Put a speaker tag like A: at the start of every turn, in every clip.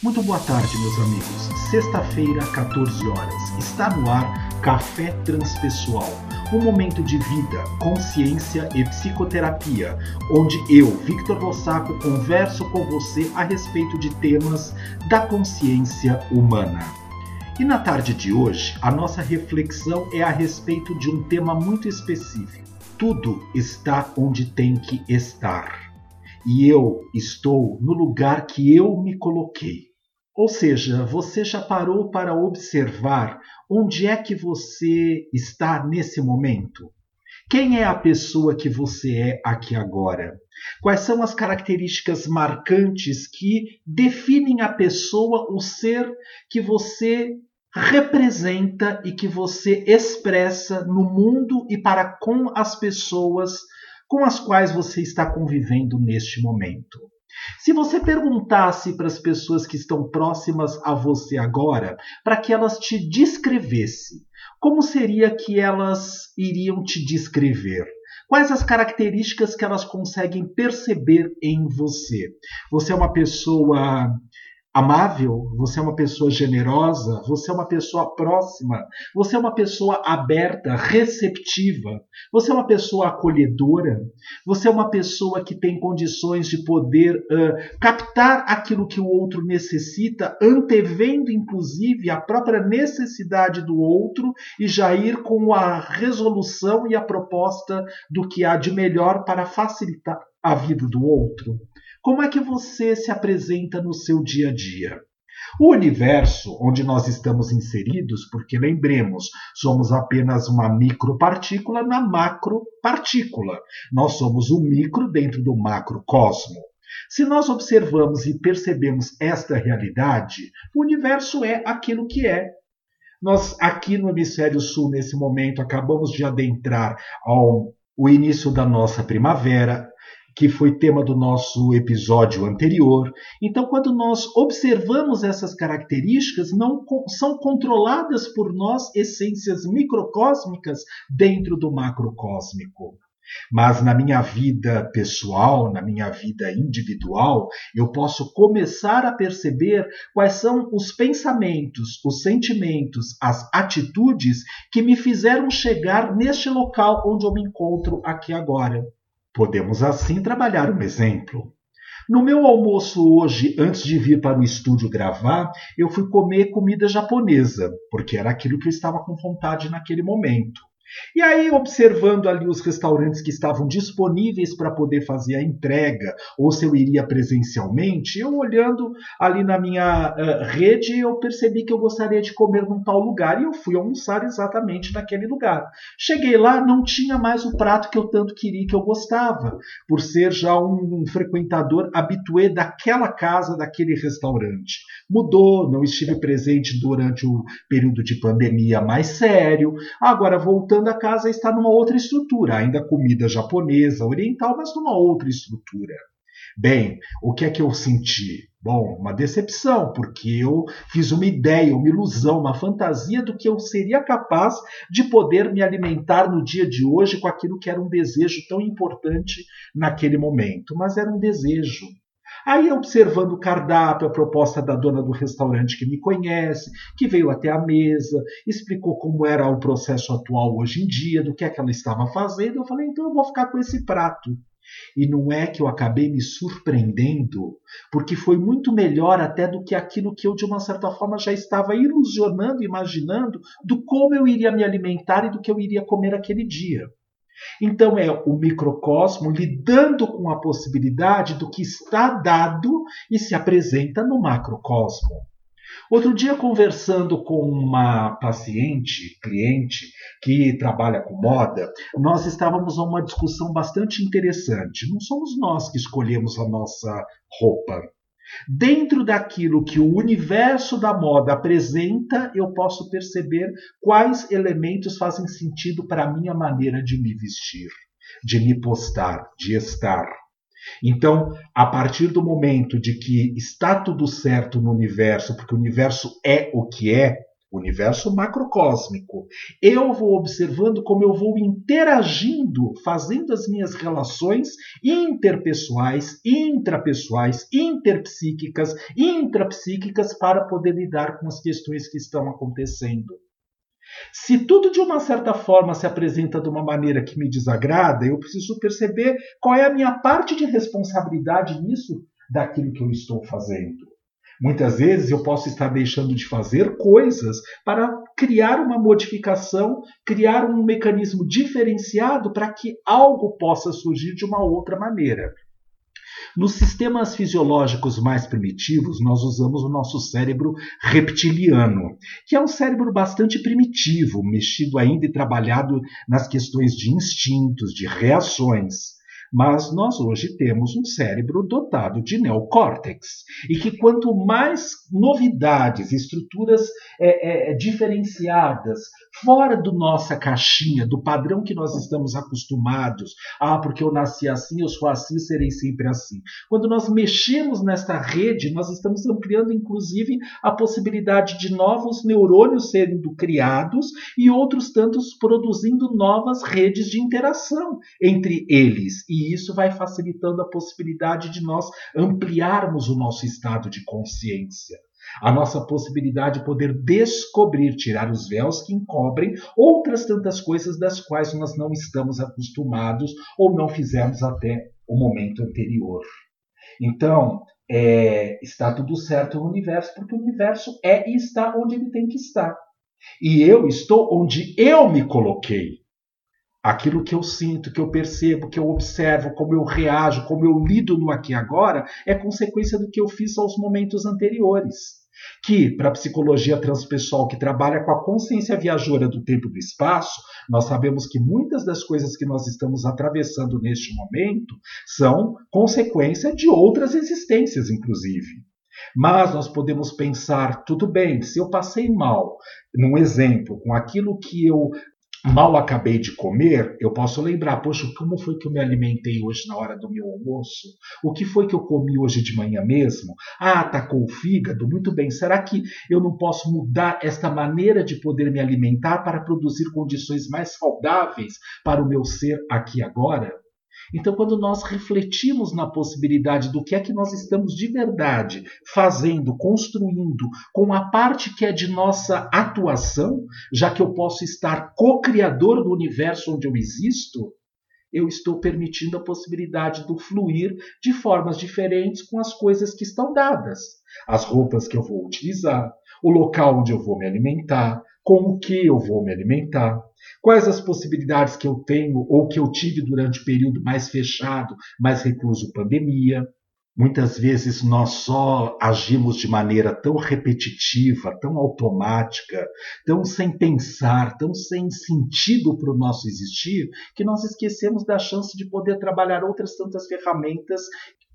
A: Muito boa tarde, meus amigos. Sexta-feira, 14 horas. Está no ar Café Transpessoal. Um momento de vida, consciência e psicoterapia, onde eu, Victor Rossaco, converso com você a respeito de temas da consciência humana. E na tarde de hoje, a nossa reflexão é a respeito de um tema muito específico. Tudo está onde tem que estar. E eu estou no lugar que eu me coloquei. Ou seja, você já parou para observar onde é que você está nesse momento? Quem é a pessoa que você é aqui agora? Quais são as características marcantes que definem a pessoa, o ser que você representa e que você expressa no mundo e para com as pessoas com as quais você está convivendo neste momento? Se você perguntasse para as pessoas que estão próximas a você agora, para que elas te descrevessem, como seria que elas iriam te descrever? Quais as características que elas conseguem perceber em você? Você é uma pessoa amável, você é uma pessoa generosa, você é uma pessoa próxima, você é uma pessoa aberta, receptiva, você é uma pessoa acolhedora, você é uma pessoa que tem condições de poder uh, captar aquilo que o outro necessita, antevendo inclusive a própria necessidade do outro e já ir com a resolução e a proposta do que há de melhor para facilitar a vida do outro. Como é que você se apresenta no seu dia a dia? O universo onde nós estamos inseridos, porque lembremos, somos apenas uma micropartícula na macropartícula. Nós somos o micro dentro do macrocosmo. Se nós observamos e percebemos esta realidade, o universo é aquilo que é. Nós, aqui no hemisfério sul, nesse momento, acabamos de adentrar ao o início da nossa primavera, que foi tema do nosso episódio anterior. Então, quando nós observamos essas características, não são controladas por nós essências microcósmicas dentro do macrocósmico. Mas na minha vida pessoal, na minha vida individual, eu posso começar a perceber quais são os pensamentos, os sentimentos, as atitudes que me fizeram chegar neste local onde eu me encontro aqui agora. Podemos assim trabalhar um exemplo. No meu almoço hoje, antes de vir para o estúdio gravar, eu fui comer comida japonesa, porque era aquilo que eu estava com vontade naquele momento. E aí, observando ali os restaurantes que estavam disponíveis para poder fazer a entrega, ou se eu iria presencialmente, eu olhando ali na minha uh, rede, eu percebi que eu gostaria de comer num tal lugar e eu fui almoçar exatamente naquele lugar. Cheguei lá, não tinha mais o prato que eu tanto queria que eu gostava, por ser já um, um frequentador habitué daquela casa, daquele restaurante. Mudou, não estive presente durante o período de pandemia mais sério. Agora, voltando voltando a casa está numa outra estrutura, ainda comida japonesa, oriental, mas numa outra estrutura. Bem, o que é que eu senti? Bom, uma decepção, porque eu fiz uma ideia, uma ilusão, uma fantasia do que eu seria capaz de poder me alimentar no dia de hoje com aquilo que era um desejo tão importante naquele momento. Mas era um desejo, Aí, observando o cardápio, a proposta da dona do restaurante que me conhece, que veio até a mesa, explicou como era o processo atual hoje em dia, do que é que ela estava fazendo, eu falei, então eu vou ficar com esse prato. E não é que eu acabei me surpreendendo, porque foi muito melhor até do que aquilo que eu, de uma certa forma, já estava ilusionando, imaginando, do como eu iria me alimentar e do que eu iria comer aquele dia. Então é o microcosmo lidando com a possibilidade do que está dado e se apresenta no macrocosmo. Outro dia, conversando com uma paciente, cliente, que trabalha com moda, nós estávamos numa discussão bastante interessante. Não somos nós que escolhemos a nossa roupa. Dentro daquilo que o universo da moda apresenta, eu posso perceber quais elementos fazem sentido para a minha maneira de me vestir, de me postar, de estar. Então, a partir do momento de que está tudo certo no universo, porque o universo é o que é, universo macrocósmico. Eu vou observando como eu vou interagindo, fazendo as minhas relações interpessoais, intrapessoais, interpsíquicas, intrapsíquicas para poder lidar com as questões que estão acontecendo. Se tudo de uma certa forma se apresenta de uma maneira que me desagrada, eu preciso perceber qual é a minha parte de responsabilidade nisso daquilo que eu estou fazendo. Muitas vezes eu posso estar deixando de fazer coisas para criar uma modificação, criar um mecanismo diferenciado para que algo possa surgir de uma outra maneira. Nos sistemas fisiológicos mais primitivos, nós usamos o nosso cérebro reptiliano, que é um cérebro bastante primitivo, mexido ainda e trabalhado nas questões de instintos, de reações. Mas nós hoje temos um cérebro dotado de neocórtex e que quanto mais novidades, estruturas é, é, diferenciadas, fora do nossa caixinha, do padrão que nós estamos acostumados, ah, porque eu nasci assim, eu sou assim, serei sempre assim. Quando nós mexemos nesta rede, nós estamos ampliando inclusive a possibilidade de novos neurônios sendo criados e outros tantos produzindo novas redes de interação entre eles. E e isso vai facilitando a possibilidade de nós ampliarmos o nosso estado de consciência. A nossa possibilidade de poder descobrir, tirar os véus que encobrem outras tantas coisas das quais nós não estamos acostumados ou não fizemos até o momento anterior. Então, é, está tudo certo no universo, porque o universo é e está onde ele tem que estar. E eu estou onde eu me coloquei. Aquilo que eu sinto, que eu percebo, que eu observo, como eu reajo, como eu lido no aqui e agora, é consequência do que eu fiz aos momentos anteriores. Que, para a psicologia transpessoal que trabalha com a consciência viajora do tempo e do espaço, nós sabemos que muitas das coisas que nós estamos atravessando neste momento são consequência de outras existências, inclusive. Mas nós podemos pensar, tudo bem, se eu passei mal, num exemplo, com aquilo que eu mal acabei de comer, eu posso lembrar, poxa, como foi que eu me alimentei hoje na hora do meu almoço? O que foi que eu comi hoje de manhã mesmo? Ah, atacou o fígado? Muito bem. Será que eu não posso mudar esta maneira de poder me alimentar para produzir condições mais saudáveis para o meu ser aqui agora? Então, quando nós refletimos na possibilidade do que é que nós estamos de verdade fazendo, construindo, com a parte que é de nossa atuação, já que eu posso estar co-criador do universo onde eu existo, eu estou permitindo a possibilidade do fluir de formas diferentes com as coisas que estão dadas. As roupas que eu vou utilizar, o local onde eu vou me alimentar, com o que eu vou me alimentar, quais as possibilidades que eu tenho ou que eu tive durante o período mais fechado, mais recluso pandemia. Muitas vezes nós só agimos de maneira tão repetitiva, tão automática, tão sem pensar, tão sem sentido para o nosso existir, que nós esquecemos da chance de poder trabalhar outras tantas ferramentas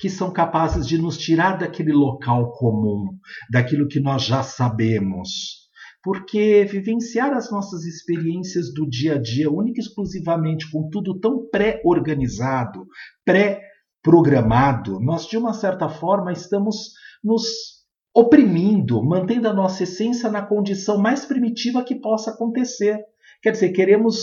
A: que são capazes de nos tirar daquele local comum, daquilo que nós já sabemos, porque vivenciar as nossas experiências do dia a dia, única e exclusivamente com tudo tão pré-organizado, pré-programado, nós de uma certa forma estamos nos oprimindo, mantendo a nossa essência na condição mais primitiva que possa acontecer. Quer dizer, queremos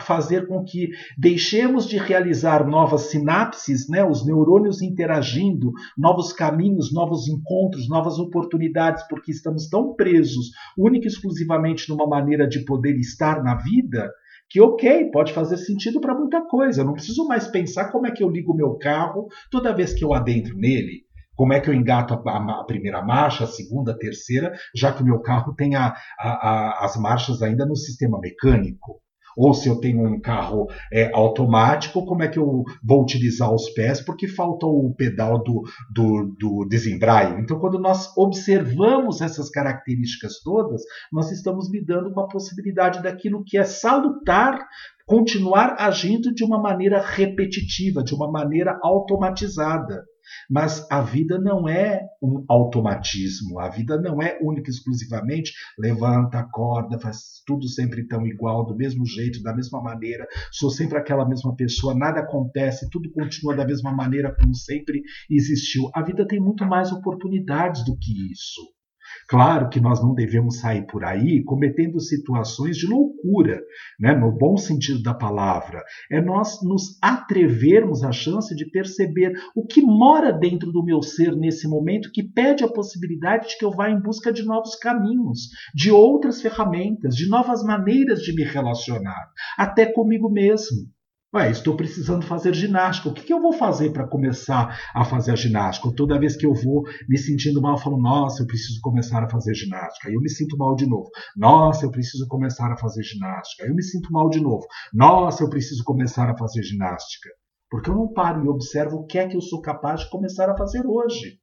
A: fazer com que deixemos de realizar novas sinapses, né, os neurônios interagindo, novos caminhos, novos encontros, novas oportunidades, porque estamos tão presos única e exclusivamente numa maneira de poder estar na vida, que ok, pode fazer sentido para muita coisa. Eu não preciso mais pensar como é que eu ligo o meu carro toda vez que eu adentro nele. Como é que eu engato a, a, a, primeira marcha, a segunda, a terceira, já que o meu carro tem a, as marchas ainda no sistema mecânico? Ou se eu tenho um carro é, automático, como é que eu vou utilizar os pés? Porque falta o pedal do, do, do desembraio. Então, quando nós observamos essas características todas, nós estamos lidando com a possibilidade daquilo que é salutar continuar agindo de uma maneira repetitiva, de uma maneira automatizada. Mas a vida não é um automatismo, a vida não é única e exclusivamente levanta, acorda, faz tudo sempre tão igual, do mesmo jeito, da mesma maneira, sou sempre aquela mesma pessoa, nada acontece, tudo continua da mesma maneira como sempre existiu. A vida tem muito mais oportunidades do que isso. Claro que nós não devemos sair por aí cometendo situações de loucura, né? no bom sentido da palavra. É nós nos atrevermos à chance de perceber o que mora dentro do meu ser nesse momento que pede a possibilidade de que eu vá em busca de novos caminhos, de outras ferramentas, de novas maneiras de me relacionar, até comigo mesmo. Ué, estou precisando fazer ginástica. O que, que eu vou fazer para começar a fazer a ginástica? Toda vez que eu vou me sentindo mal, eu falo, nossa, eu preciso começar a fazer ginástica. Aí eu me sinto mal de novo. Nossa, eu preciso começar a fazer ginástica. Aí eu me sinto mal de novo. Nossa, eu preciso começar a fazer ginástica. Porque eu não paro e observo o que é que eu sou capaz de começar a fazer hoje.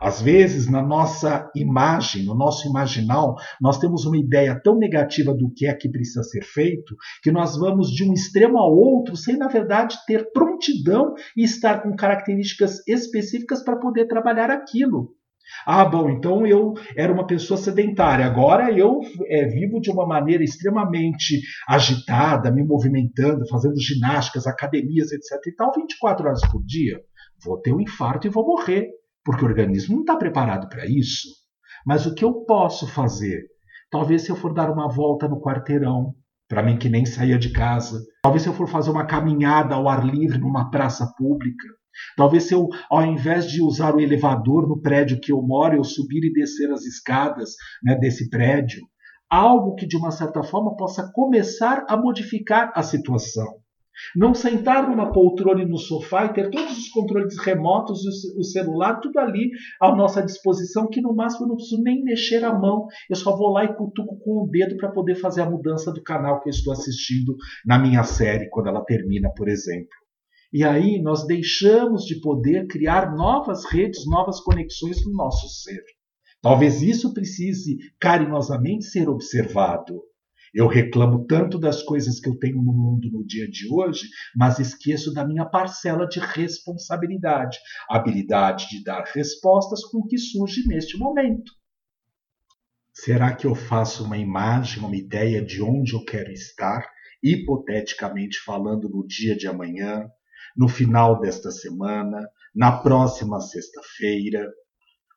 A: Às vezes, na nossa imagem, no nosso imaginal, nós temos uma ideia tão negativa do que é que precisa ser feito, que nós vamos de um extremo ao outro sem, na verdade, ter prontidão e estar com características específicas para poder trabalhar aquilo. Ah, bom, então eu era uma pessoa sedentária, agora eu é, vivo de uma maneira extremamente agitada, me movimentando, fazendo ginásticas, academias, etc. e tal, 24 horas por dia. Vou ter um infarto e vou morrer porque o organismo não está preparado para isso. Mas o que eu posso fazer? Talvez se eu for dar uma volta no quarteirão, para mim que nem saía de casa. Talvez se eu for fazer uma caminhada ao ar livre numa praça pública. Talvez se eu, ao invés de usar o elevador no prédio que eu moro, eu subir e descer as escadas né, desse prédio. Algo que, de uma certa forma, possa começar a modificar a situação. Não sentar numa poltrona e no sofá e ter todos os controles remotos e o celular, tudo ali à nossa disposição, que no máximo eu não preciso nem mexer a mão, eu só vou lá e cutuco com o dedo para poder fazer a mudança do canal que eu estou assistindo na minha série, quando ela termina, por exemplo. E aí nós deixamos de poder criar novas redes, novas conexões no nosso ser. Talvez isso precise carinhosamente ser observado. Eu reclamo tanto das coisas que eu tenho no mundo no dia de hoje, mas esqueço da minha parcela de responsabilidade, habilidade de dar respostas com o que surge neste momento. Será que eu faço uma imagem, uma ideia de onde eu quero estar, hipoteticamente falando, no dia de amanhã, no final desta semana, na próxima sexta-feira?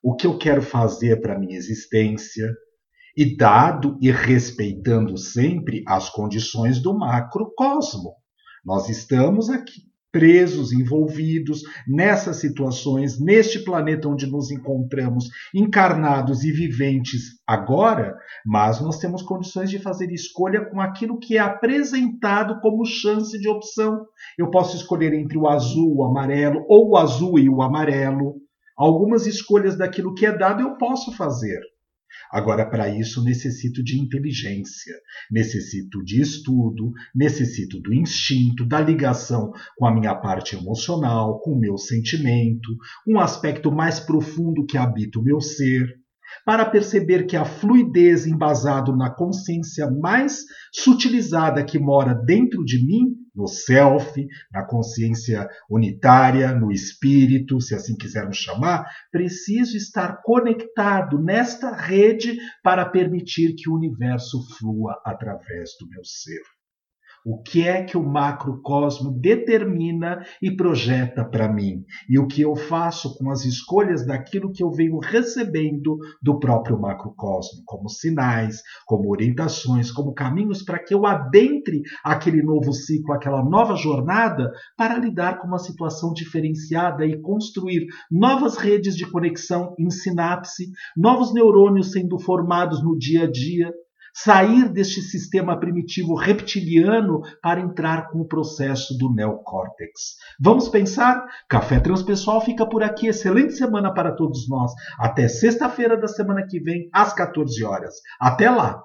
A: O que eu quero fazer para a minha existência? E dado e respeitando sempre as condições do macrocosmo. Nós estamos aqui presos, envolvidos nessas situações, neste planeta onde nos encontramos, encarnados e viventes agora, mas nós temos condições de fazer escolha com aquilo que é apresentado como chance de opção. Eu posso escolher entre o azul, o amarelo, ou o azul e o amarelo. Algumas escolhas daquilo que é dado eu posso fazer. Agora, para isso, necessito de inteligência, necessito de estudo, necessito do instinto, da ligação com a minha parte emocional, com o meu sentimento, um aspecto mais profundo que habita o meu ser para perceber que a fluidez embasado na consciência mais sutilizada que mora dentro de mim, no self, na consciência unitária, no espírito, se assim quisermos chamar, preciso estar conectado nesta rede para permitir que o universo flua através do meu ser. O que é que o macrocosmo determina e projeta para mim? E o que eu faço com as escolhas daquilo que eu venho recebendo do próprio macrocosmo, como sinais, como orientações, como caminhos para que eu adentre aquele novo ciclo, aquela nova jornada, para lidar com uma situação diferenciada e construir novas redes de conexão em sinapse, novos neurônios sendo formados no dia a dia, sair deste sistema primitivo reptiliano para entrar com o processo do neocórtex. Vamos pensar? Café Transpessoal fica por aqui. Excelente semana para todos nós. Até sexta-feira da semana que vem, às 14 horas. Até lá!